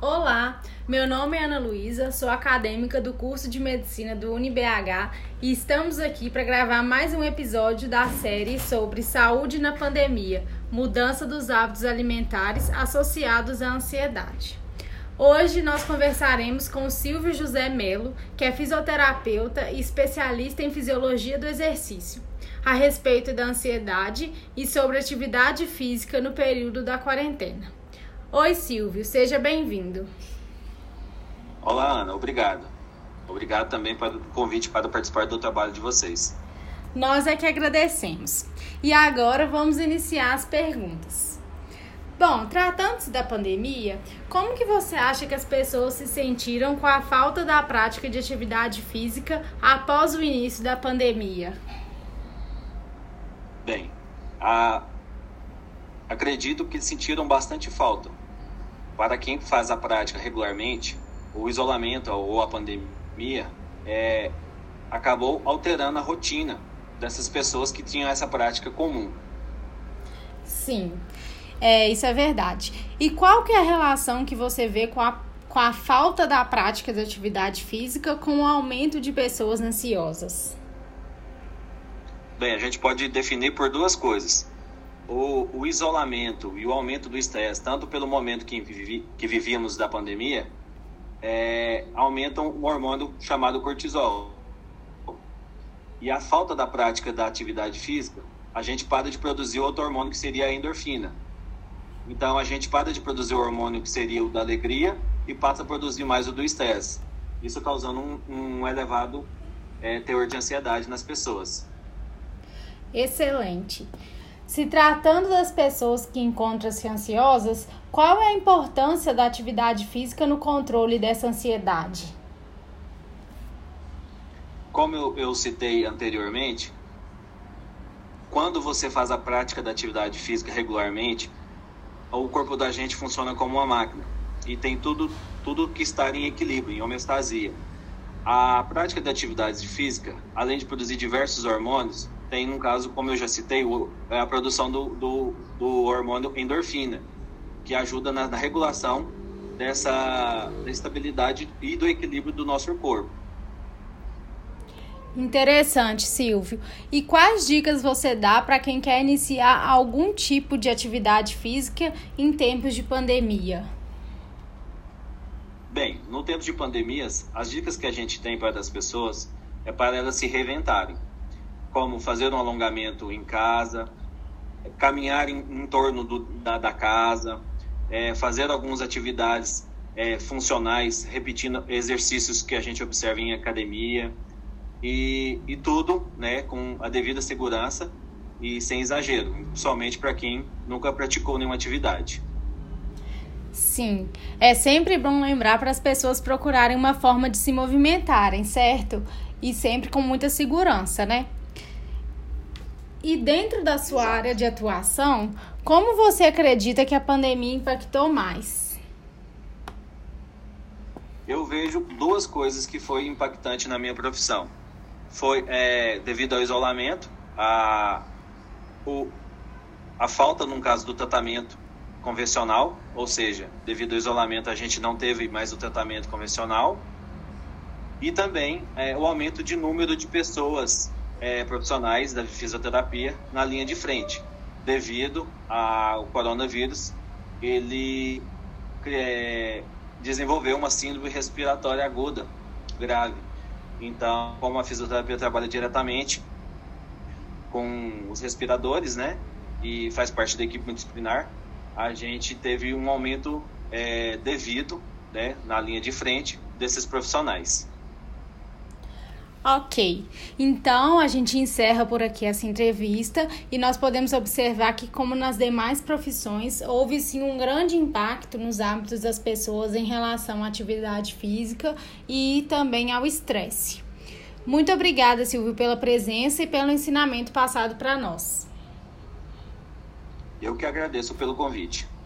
Olá, meu nome é Ana Luísa, sou acadêmica do curso de medicina do UniBH e estamos aqui para gravar mais um episódio da série sobre saúde na pandemia, mudança dos hábitos alimentares associados à ansiedade. Hoje nós conversaremos com Silvio José Melo, que é fisioterapeuta e especialista em fisiologia do exercício, a respeito da ansiedade e sobre atividade física no período da quarentena. Oi, Silvio, seja bem-vindo. Olá, Ana, obrigado. Obrigado também pelo convite para participar do trabalho de vocês. Nós é que agradecemos. E agora vamos iniciar as perguntas. Bom, tratando-se da pandemia, como que você acha que as pessoas se sentiram com a falta da prática de atividade física após o início da pandemia? Bem, a... acredito que sentiram bastante falta, para quem faz a prática regularmente, o isolamento ou a pandemia é, acabou alterando a rotina dessas pessoas que tinham essa prática comum. Sim, é, isso é verdade. E qual que é a relação que você vê com a, com a falta da prática de atividade física com o aumento de pessoas ansiosas? Bem, a gente pode definir por duas coisas o, o isolamento e o aumento do estresse, tanto pelo momento que, vivi, que vivíamos da pandemia, é, aumentam um hormônio chamado cortisol. E a falta da prática da atividade física, a gente para de produzir outro hormônio que seria a endorfina. Então a gente para de produzir o hormônio que seria o da alegria e passa a produzir mais o do estresse. Isso causando um, um elevado é, teor de ansiedade nas pessoas. Excelente. Se tratando das pessoas que encontram-se ansiosas, qual é a importância da atividade física no controle dessa ansiedade? Como eu, eu citei anteriormente, quando você faz a prática da atividade física regularmente, o corpo da gente funciona como uma máquina e tem tudo, tudo que está em equilíbrio, em homeostasia. A prática da atividade física, além de produzir diversos hormônios, tem, no caso, como eu já citei, é a produção do, do, do hormônio endorfina, que ajuda na, na regulação dessa da estabilidade e do equilíbrio do nosso corpo. Interessante, Silvio. E quais dicas você dá para quem quer iniciar algum tipo de atividade física em tempos de pandemia? No tempo de pandemias, as dicas que a gente tem para as pessoas é para elas se reinventarem como fazer um alongamento em casa, caminhar em, em torno do, da, da, casa, é, fazer algumas atividades é, funcionais, repetindo exercícios que a gente observa em academia e, e tudo né, com a devida segurança e sem exagero, somente para quem nunca praticou nenhuma atividade. Sim, é sempre bom lembrar para as pessoas procurarem uma forma de se movimentarem, certo? E sempre com muita segurança, né? E dentro da sua área de atuação, como você acredita que a pandemia impactou mais? Eu vejo duas coisas que foi impactante na minha profissão. Foi é, devido ao isolamento, a, o, a falta, no caso do tratamento convencional, ou seja, devido ao isolamento a gente não teve mais o tratamento convencional, e também é, o aumento de número de pessoas é, profissionais da fisioterapia na linha de frente, devido ao coronavírus, ele é, desenvolveu uma síndrome respiratória aguda grave. Então, como a fisioterapia trabalha diretamente com os respiradores, né, e faz parte da equipe multidisciplinar, a gente teve um aumento é, devido, né, na linha de frente desses profissionais. Ok, então a gente encerra por aqui essa entrevista e nós podemos observar que, como nas demais profissões, houve sim um grande impacto nos hábitos das pessoas em relação à atividade física e também ao estresse. Muito obrigada, Silvio, pela presença e pelo ensinamento passado para nós. Eu que agradeço pelo convite.